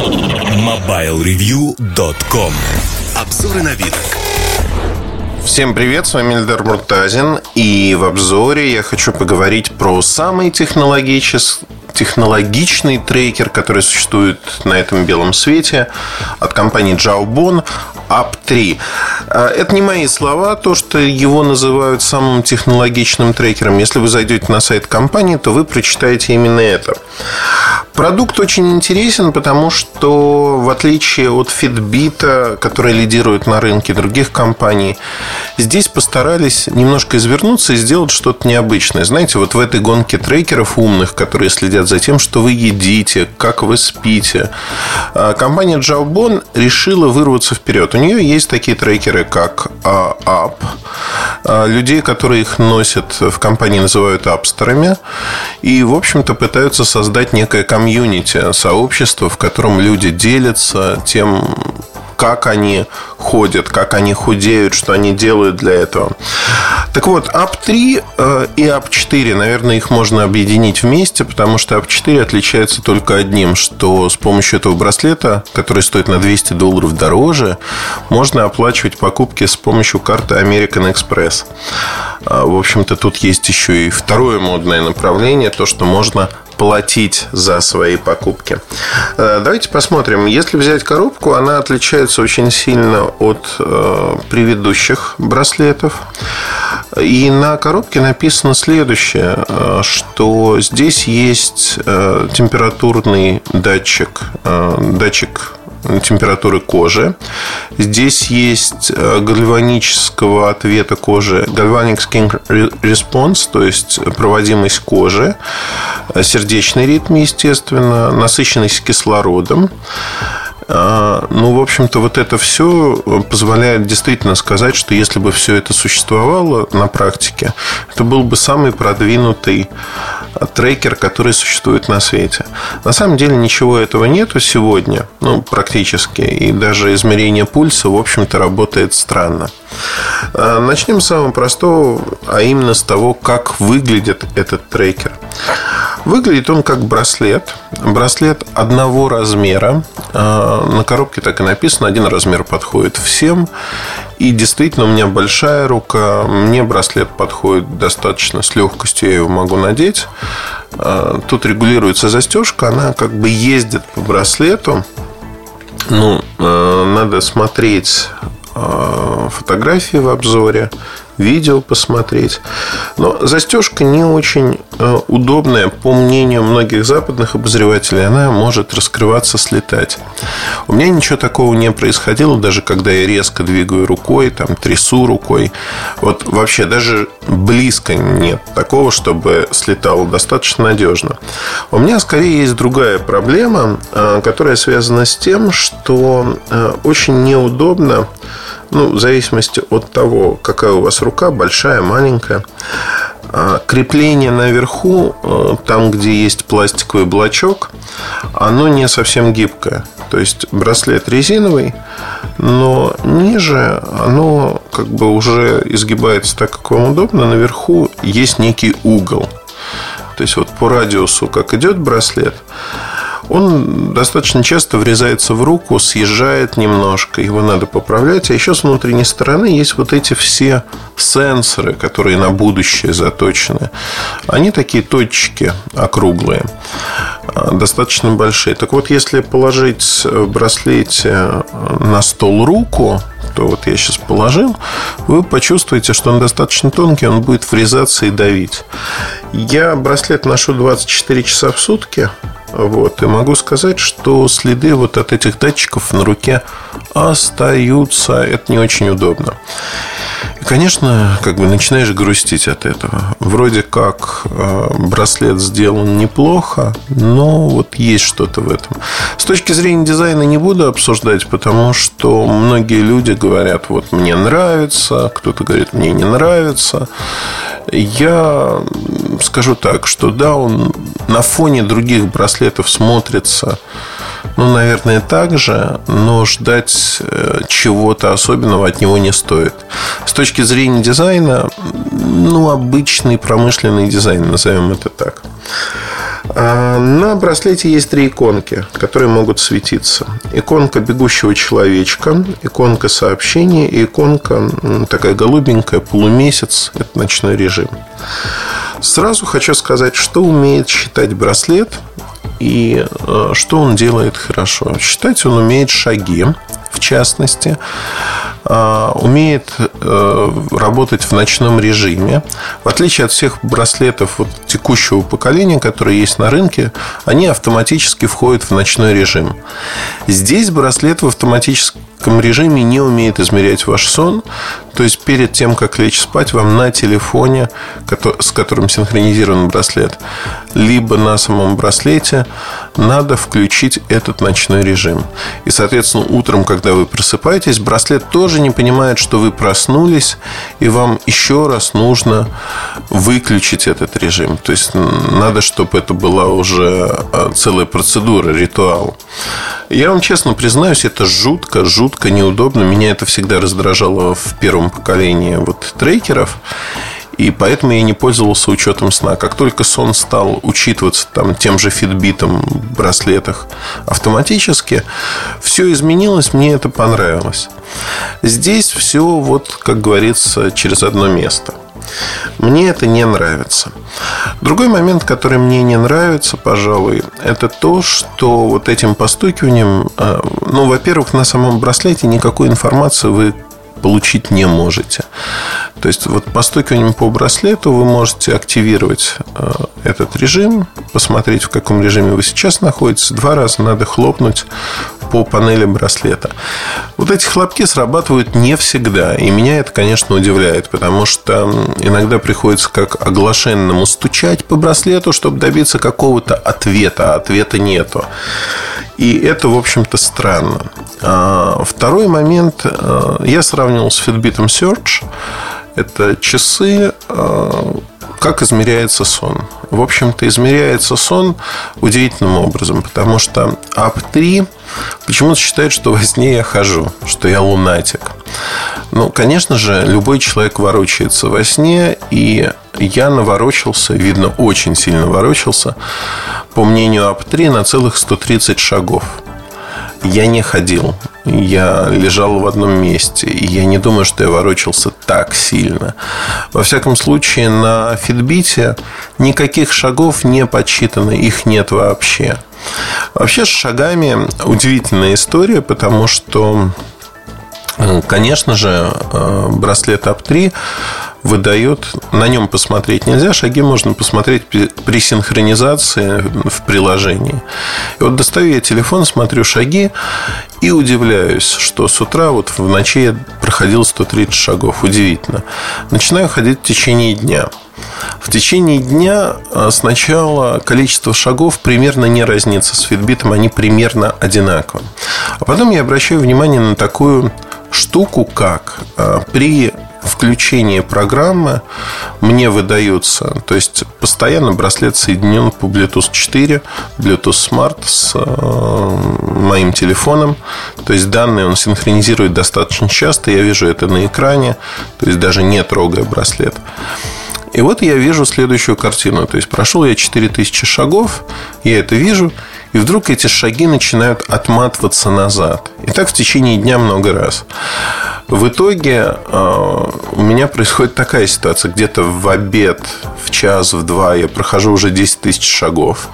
MobileReview.com Обзоры на вид. Всем привет, с вами Эльдар Муртазин И в обзоре я хочу поговорить про самый технологический технологичный трекер, который существует на этом белом свете от компании Jawbone Up3. А, это не мои слова, то, что его называют самым технологичным трекером. Если вы зайдете на сайт компании, то вы прочитаете именно это. Продукт очень интересен, потому что в отличие от Fitbit, который лидирует на рынке других компаний, здесь постарались немножко извернуться и сделать что-то необычное. Знаете, вот в этой гонке трекеров умных, которые следят за тем, что вы едите, как вы спите, а, компания Jawbone решила вырваться вперед. У нее есть такие трекеры, как App. А, людей, которые их носят в компании, называют апстерами. И, в общем-то, пытаются создать некое комьюнити, сообщество, в котором люди делятся тем, как они ходят, как они худеют, что они делают для этого. Так вот, App3 э, и App4, наверное, их можно объединить вместе, потому что App4 отличается только одним, что с помощью этого браслета, который стоит на 200 долларов дороже, можно оплачивать покупки с помощью карты American Express. А, в общем-то, тут есть еще и второе модное направление, то, что можно платить за свои покупки. Э, давайте посмотрим. Если взять коробку, она отличается очень сильно от э, предыдущих браслетов. И на коробке написано следующее, э, что здесь есть температурный датчик, датчик температуры кожи. Здесь есть гальванического ответа кожи, galvanic skin response, то есть проводимость кожи, сердечный ритм, естественно, насыщенность кислородом. А, ну, в общем-то, вот это все позволяет действительно сказать, что если бы все это существовало на практике, это был бы самый продвинутый трекер, который существует на свете. На самом деле ничего этого нету сегодня, ну, практически. И даже измерение пульса, в общем-то, работает странно. А, начнем с самого простого, а именно с того, как выглядит этот трекер. Выглядит он как браслет. Браслет одного размера. А, на коробке так и написано, один размер подходит всем. И действительно, у меня большая рука. Мне браслет подходит достаточно с легкостью, я его могу надеть. А, тут регулируется застежка, она как бы ездит по браслету. Ну, надо смотреть фотографии в обзоре видео посмотреть. Но застежка не очень э, удобная, по мнению многих западных обозревателей, она может раскрываться, слетать. У меня ничего такого не происходило, даже когда я резко двигаю рукой, там, трясу рукой. Вот вообще даже близко нет такого, чтобы слетало достаточно надежно. У меня скорее есть другая проблема, э, которая связана с тем, что э, очень неудобно ну, в зависимости от того, какая у вас рука, большая, маленькая. А, крепление наверху, э, там, где есть пластиковый блочок, оно не совсем гибкое. То есть браслет резиновый, но ниже оно как бы уже изгибается так, как вам удобно. Наверху есть некий угол. То есть вот по радиусу, как идет браслет, он достаточно часто врезается в руку, съезжает немножко, его надо поправлять. А еще с внутренней стороны есть вот эти все сенсоры, которые на будущее заточены. Они такие точки округлые, а, достаточно большие. Так вот, если положить в браслете на стол руку, то вот я сейчас положил, вы почувствуете, что он достаточно тонкий, он будет врезаться и давить. Я браслет ношу 24 часа в сутки, вот. И могу сказать, что следы вот от этих датчиков на руке остаются. Это не очень удобно. И, конечно, как бы начинаешь грустить от этого. Вроде как э, браслет сделан неплохо, но вот есть что-то в этом. С точки зрения дизайна не буду обсуждать, потому что многие люди говорят, вот мне нравится, кто-то говорит, мне не нравится. Я скажу так, что да, он на фоне других браслетов смотрится, ну, наверное, так же, но ждать э, чего-то особенного от него не стоит. С точки зрения дизайна, ну, обычный промышленный дизайн, назовем это так. А, на браслете есть три иконки, которые могут светиться. Иконка бегущего человечка, иконка сообщения и иконка такая голубенькая, полумесяц. Это ночной режим. Сразу хочу сказать, что умеет считать браслет и э, что он делает хорошо. Считать он умеет шаги, в частности, а, умеет э, работать в ночном режиме. В отличие от всех браслетов вот текущего поколения, которые есть на рынке, они автоматически входят в ночной режим. Здесь браслет в автоматическом режиме не умеет измерять ваш сон. То есть перед тем, как лечь спать, вам на телефоне, с которым синхронизирован браслет, либо на самом браслете надо включить этот ночной режим. И, соответственно, утром, когда вы просыпаетесь, браслет тоже не понимает, что вы проснулись, и вам еще раз нужно выключить этот режим. То есть надо, чтобы это была уже а, целая процедура, ритуал. Я вам честно признаюсь, это жутко, жутко неудобно. Меня это всегда раздражало в первом поколении вот трекеров. И поэтому я не пользовался учетом сна. Как только сон стал учитываться там, тем же фитбитом, браслетах автоматически, все изменилось, мне это понравилось. Здесь все, вот, как говорится, через одно место. Мне это не нравится. Другой момент, который мне не нравится, пожалуй, это то, что вот этим постукиванием, э, ну, во-первых, на самом браслете никакой информации вы получить не можете. То есть вот постукиванием по браслету вы можете активировать э, этот режим, посмотреть, в каком режиме вы сейчас находитесь. Два раза надо хлопнуть по панели браслета. Вот эти хлопки срабатывают не всегда. И меня это, конечно, удивляет, потому что иногда приходится как оглашенному стучать по браслету, чтобы добиться какого-то ответа, а ответа нету. И это, в общем-то, странно. А второй момент. Э, я сравнивал с Fitbit Search. Это часы, э, как измеряется сон. В общем-то, измеряется сон удивительным образом, потому что UP3 почему-то считает, что во сне я хожу, что я лунатик. Ну, конечно же, любой человек ворочается во сне, и я наворочился, видно, очень сильно ворочался, по мнению UP3, на целых 130 шагов. Я не ходил. Я лежал в одном месте. И я не думаю, что я ворочался так сильно. Во всяком случае, на фитбите никаких шагов не подсчитано. Их нет вообще. Вообще с шагами удивительная история, потому что Конечно же, э, браслет АП-3 выдает, на нем посмотреть нельзя, шаги можно посмотреть при синхронизации в приложении. И вот достаю я телефон, смотрю шаги и удивляюсь, что с утра вот в ночи я проходил 130 шагов. Удивительно. Начинаю ходить в течение дня. В течение дня а, сначала количество шагов примерно не разнится с фитбитом, они примерно одинаковы. А потом я обращаю внимание на такую штуку, как а, при включении программы мне выдаются, то есть постоянно браслет соединен по Bluetooth 4, Bluetooth Smart с э, моим телефоном, то есть данные он синхронизирует достаточно часто, я вижу это на экране, то есть даже не трогая браслет. И вот я вижу следующую картину. То есть прошел я 4000 шагов, я это вижу, и вдруг эти шаги начинают отматываться назад. И так в течение дня много раз. В итоге э, у меня происходит такая ситуация. Где-то в обед, в час, в два я прохожу уже 10 тысяч шагов.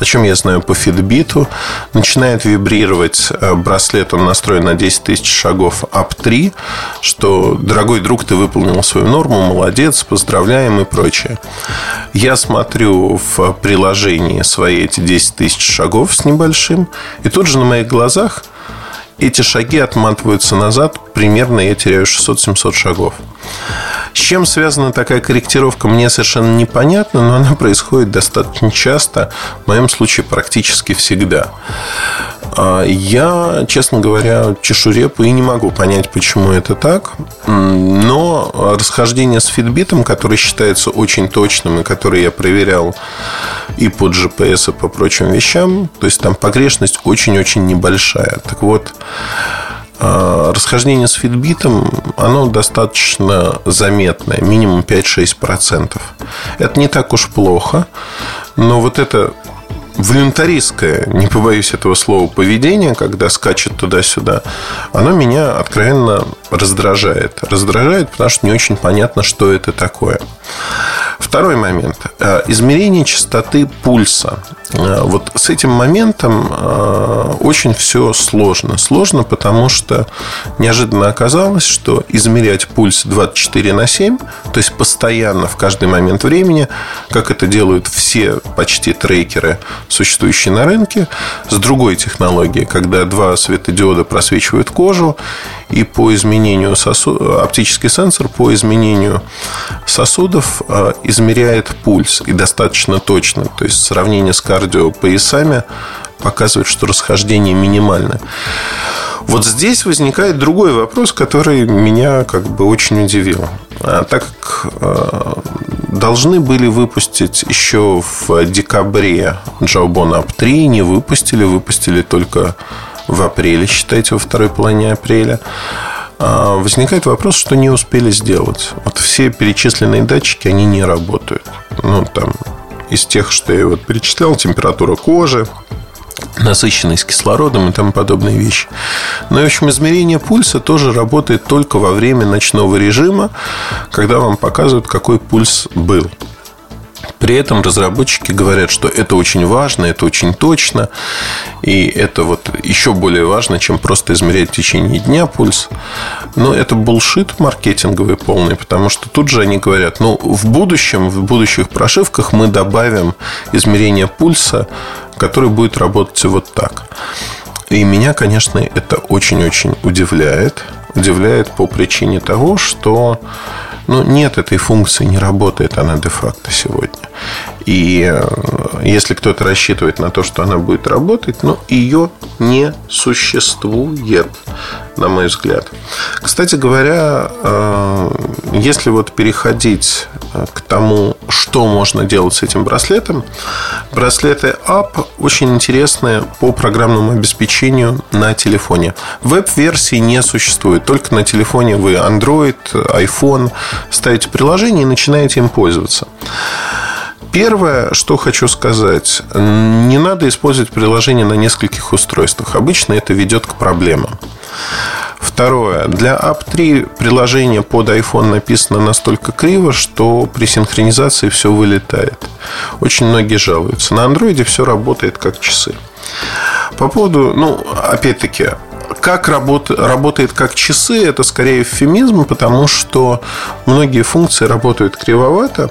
О чем я знаю по фидбиту. Начинает вибрировать э, браслет, он настроен на 10 тысяч шагов АП-3, что, дорогой друг, ты выполнил свою норму, молодец, поздравляем и прочее. Я смотрю в приложении свои эти 10 тысяч шагов с небольшим, и тут же на моих глазах эти шаги отматываются назад, примерно я теряю 600-700 шагов. С чем связана такая корректировка, мне совершенно непонятно, но она происходит достаточно часто, в моем случае практически всегда. А, я, честно говоря, чешу репу и не могу понять, почему это так. Но расхождение с фитбитом, который считается очень точным и который я проверял и по GPS, и по прочим вещам, то есть там погрешность очень-очень небольшая. Так вот, расхождение с фитбитом, оно достаточно заметное, минимум 5-6%. Это не так уж плохо, но вот это волюнтаристское, не побоюсь этого слова, поведение, когда скачет туда-сюда, оно меня откровенно раздражает. Раздражает, потому что не очень понятно, что это такое. Второй момент. Э, измерение частоты пульса. Э, вот с этим моментом э, очень все сложно. Сложно, потому что неожиданно оказалось, что измерять пульс 24 на 7, то есть постоянно в каждый момент времени, как это делают все почти трекеры, существующие на рынке, с другой технологией, когда два светодиода просвечивают кожу, и по изменению сосуд... оптический сенсор по изменению сосудов измеряет пульс и достаточно точно. То есть сравнение с кардиопоясами показывает, что расхождение минимальное. Вот здесь возникает другой вопрос, который меня как бы очень удивил. А так как э, должны были выпустить еще в декабре Jawbone Up 3, не выпустили, выпустили только в апреле, считайте, во второй половине апреля. А, возникает вопрос, что не успели сделать. Вот все перечисленные датчики, они не работают. Ну, там, из тех, что я вот перечислял, температура кожи, насыщенность кислородом и тому подобные вещи. Но, ну в общем, измерение пульса тоже работает только во время ночного режима, когда вам показывают, какой пульс был. При этом разработчики говорят, что это очень важно, это очень точно, и это вот еще более важно, чем просто измерять в течение дня пульс. Но это булшит маркетинговый полный, потому что тут же они говорят, ну, в будущем, в будущих прошивках мы добавим измерение пульса, который будет работать вот так. И меня, конечно, это очень-очень удивляет. Удивляет по причине того, что ну, нет этой функции, не работает она де-факто сегодня. И э, если кто-то рассчитывает на то, что она будет работать, ну, ее не существует, на мой взгляд. Кстати говоря, э, если вот переходить к тому, что можно делать с этим браслетом, браслеты App очень интересные по программному обеспечению на телефоне. Веб-версии не существует, только на телефоне вы Android, iPhone ставите приложение и начинаете им пользоваться. Первое, что хочу сказать, не надо использовать приложение на нескольких устройствах. Обычно это ведет к проблемам. Второе. Для App 3 приложение под iPhone написано настолько криво, что при синхронизации все вылетает. Очень многие жалуются. На Android все работает как часы. По поводу, ну, опять-таки, как работ, работает как часы, это скорее эвфемизм, потому что многие функции работают кривовато.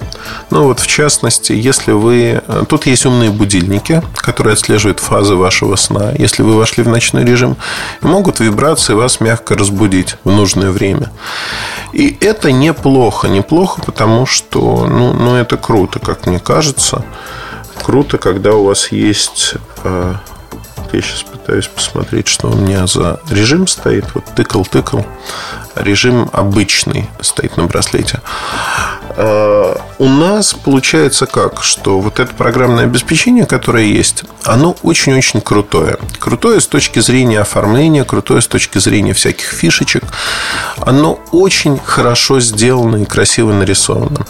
Ну вот в частности, если вы... Тут есть умные будильники, которые отслеживают фазы вашего сна. Если вы вошли в ночной режим, могут вибрации вас мягко разбудить в нужное время. И это неплохо. Неплохо, потому что ну, ну это круто, как мне кажется. Круто, когда у вас есть э, я сейчас пытаюсь посмотреть, что у меня за режим стоит. Вот тыкал-тыкал. Режим обычный стоит на браслете. А, у нас получается как, что вот это программное обеспечение, которое есть, оно очень-очень крутое. Крутое с точки зрения оформления, крутое с точки зрения всяких фишечек. Оно очень хорошо сделано и красиво нарисовано.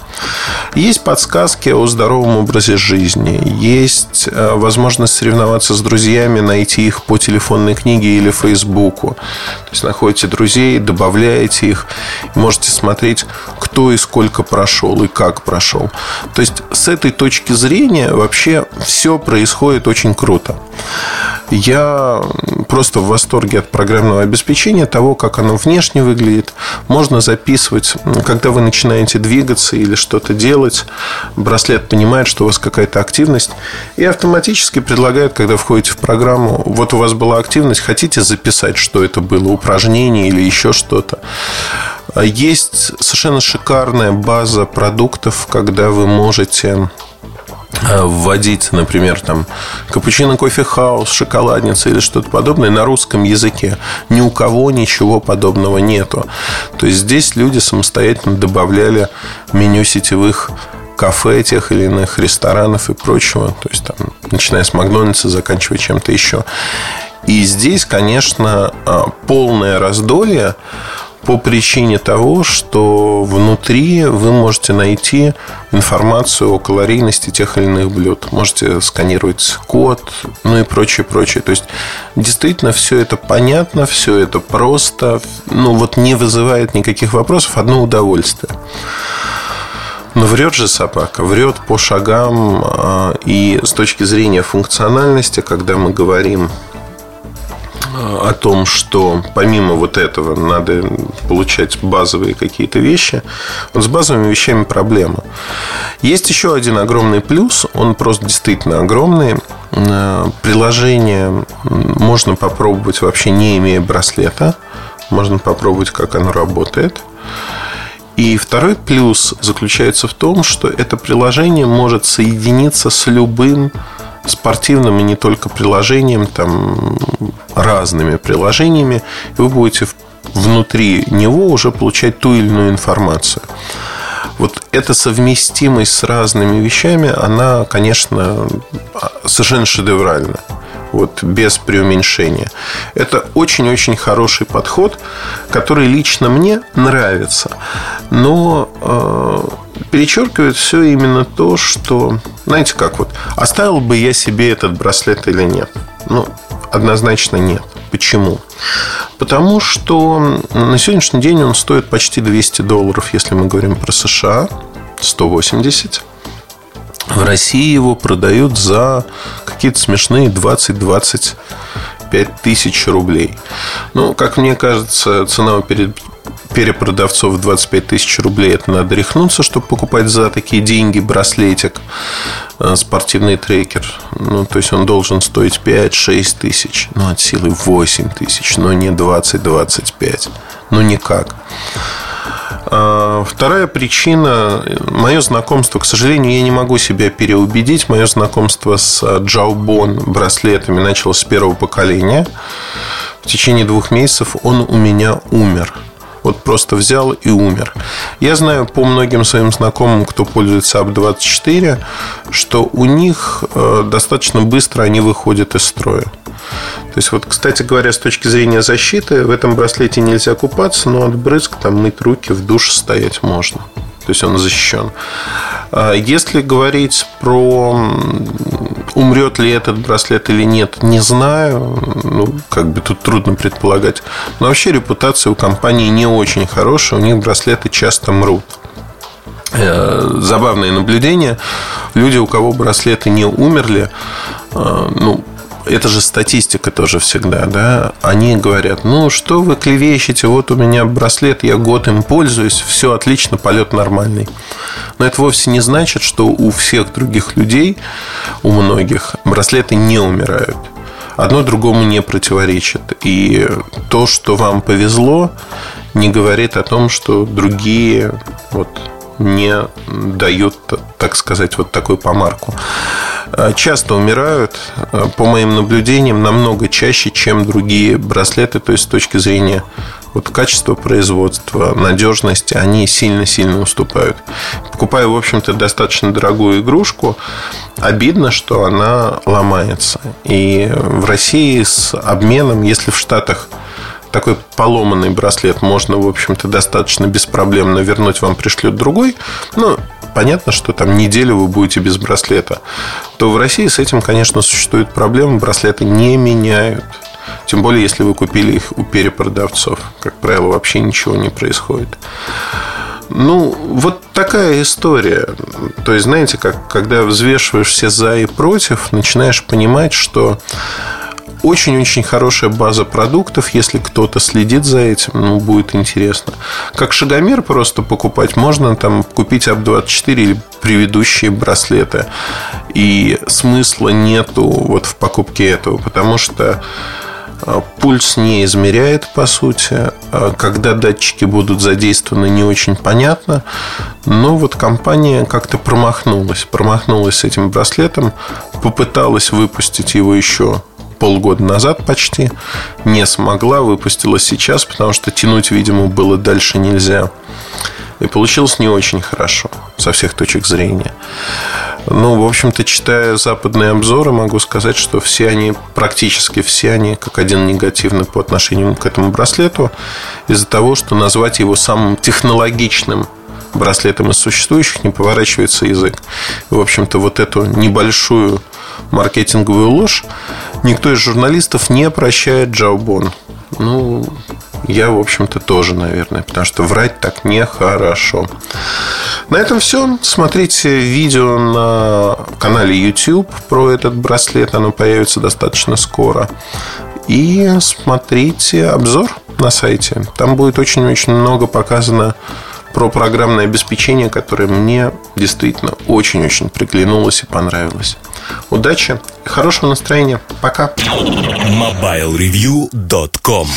Есть подсказки о здоровом образе жизни. Есть э, возможность соревноваться с друзьями, найти их по телефонной книге или Фейсбуку. То есть находите друзей, добавляете их, можете смотреть, кто и сколько прошел и как прошел. То есть с этой точки зрения вообще все происходит очень круто. Я просто в восторге от программного обеспечения, того, как оно внешне выглядит. Можно записывать, когда вы начинаете двигаться или что-то делать. Браслет понимает, что у вас какая-то активность. И автоматически предлагает, когда входите в программу, вот у вас была активность, хотите записать, что это было, упражнение или еще что-то. Есть совершенно шикарная база продуктов, когда вы можете Э, вводить, например, там капучино, кофе хаус, шоколадница или что-то подобное на русском языке. Ни у кого ничего подобного нету. То есть здесь люди самостоятельно добавляли меню сетевых кафе тех или иных ресторанов и прочего. То есть там, начиная с Макдональдса, заканчивая чем-то еще. И здесь, конечно, э, полное раздолье по причине того, что внутри вы можете найти информацию о калорийности тех или иных блюд. Можете сканировать код, ну и прочее, прочее. То есть, действительно, все это понятно, все это просто, ну вот не вызывает никаких вопросов, одно удовольствие. Но врет же собака, врет по шагам а, и с точки зрения функциональности, когда мы говорим о том, что помимо вот этого надо получать базовые какие-то вещи, вот с базовыми вещами проблема. Есть еще один огромный плюс, он просто действительно огромный. Э, приложение можно попробовать вообще не имея браслета. Можно попробовать, как оно работает. И второй плюс заключается в том, что это приложение может соединиться с любым спортивным и не только приложением, там разными приложениями, вы будете внутри него уже получать ту или иную информацию. Вот эта совместимость с разными вещами, она, конечно, совершенно шедевральна. Вот, без преуменьшения. Это очень-очень хороший подход, который лично мне нравится. Но э, перечеркивает все именно то, что, знаете как вот, оставил бы я себе этот браслет или нет? Ну, однозначно нет. Почему? Потому что на сегодняшний день он стоит почти 200 долларов, если мы говорим про США, 180. В России его продают за какие-то смешные 20-25 тысяч рублей. Ну, как мне кажется, цена перед перепродавцов 25 тысяч рублей. Это надо рехнуться, чтобы покупать за такие деньги браслетик, э, спортивный трекер. Ну, то есть он должен стоить 5-6 тысяч. Ну, от силы 8 тысяч, но не 20-25. Ну, никак. А, вторая причина – мое знакомство. К сожалению, я не могу себя переубедить. Мое знакомство с Джаубон браслетами началось с первого поколения. В течение двух месяцев он у меня умер – вот просто взял и умер. Я знаю по многим своим знакомым, кто пользуется АП-24, что у них э, достаточно быстро они выходят из строя. То есть, вот, кстати говоря, с точки зрения защиты, в этом браслете нельзя купаться, но от брызг там мыть руки в душе стоять можно. То есть он защищен. А если говорить про умрет ли этот браслет или нет, не знаю. Ну, как бы тут трудно предполагать. Но вообще репутация у компании не очень хорошая. У них браслеты часто мрут э, забавное наблюдение. Люди, у кого браслеты не умерли, э, ну, это же статистика тоже всегда, да, они говорят, ну, что вы клевещете, вот у меня браслет, я год им пользуюсь, все отлично, полет нормальный. Но это вовсе не значит, что у всех других людей, у многих, браслеты не умирают. Одно другому не противоречит. И то, что вам повезло, не говорит о том, что другие вот, не дают, так сказать, вот такую помарку. А, часто умирают, а, по моим наблюдениям, намного чаще, чем другие браслеты, то есть с точки зрения вот качества производства, надежности, они сильно-сильно уступают. Покупаю, в общем-то, достаточно дорогую игрушку, обидно, что она ломается. И в России с обменом, если в Штатах такой поломанный браслет можно, в общем-то, достаточно беспроблемно вернуть, вам пришлют другой. Ну, понятно, что там неделю вы будете без браслета. То в России с этим, конечно, существует проблема. Браслеты не меняют. Тем более, если вы купили их у перепродавцов. Как правило, вообще ничего не происходит. Ну, вот такая история. То есть, знаете, как, когда взвешиваешь все за и против, начинаешь понимать, что очень-очень хорошая база продуктов. Если кто-то следит за этим, ну, будет интересно. Как шагомер просто покупать, можно там купить АП-24 или предыдущие браслеты. И смысла нету вот в покупке этого, потому что а, Пульс не измеряет, по сути. А когда датчики будут задействованы, не очень понятно. Но вот компания как-то промахнулась. Промахнулась с этим браслетом. Попыталась выпустить его еще полгода назад почти. Не смогла, выпустила сейчас, потому что тянуть, видимо, было дальше нельзя. И получилось не очень хорошо со всех точек зрения. Ну, в общем-то, читая западные обзоры, могу сказать, что все они, практически все они, как один негативный по отношению к этому браслету, из-за того, что назвать его самым технологичным браслетом из существующих не поворачивается язык. И, в общем-то, вот эту небольшую маркетинговую ложь никто из журналистов не прощает Джаубон. Ну, я, в общем-то, тоже, наверное, потому что врать так нехорошо. На этом все. Смотрите видео на канале YouTube про этот браслет. Оно появится достаточно скоро. И смотрите обзор на сайте. Там будет очень-очень много показано про программное обеспечение, которое мне действительно очень-очень приглянулось и понравилось. Удачи и хорошего настроения. Пока. MobileReview.com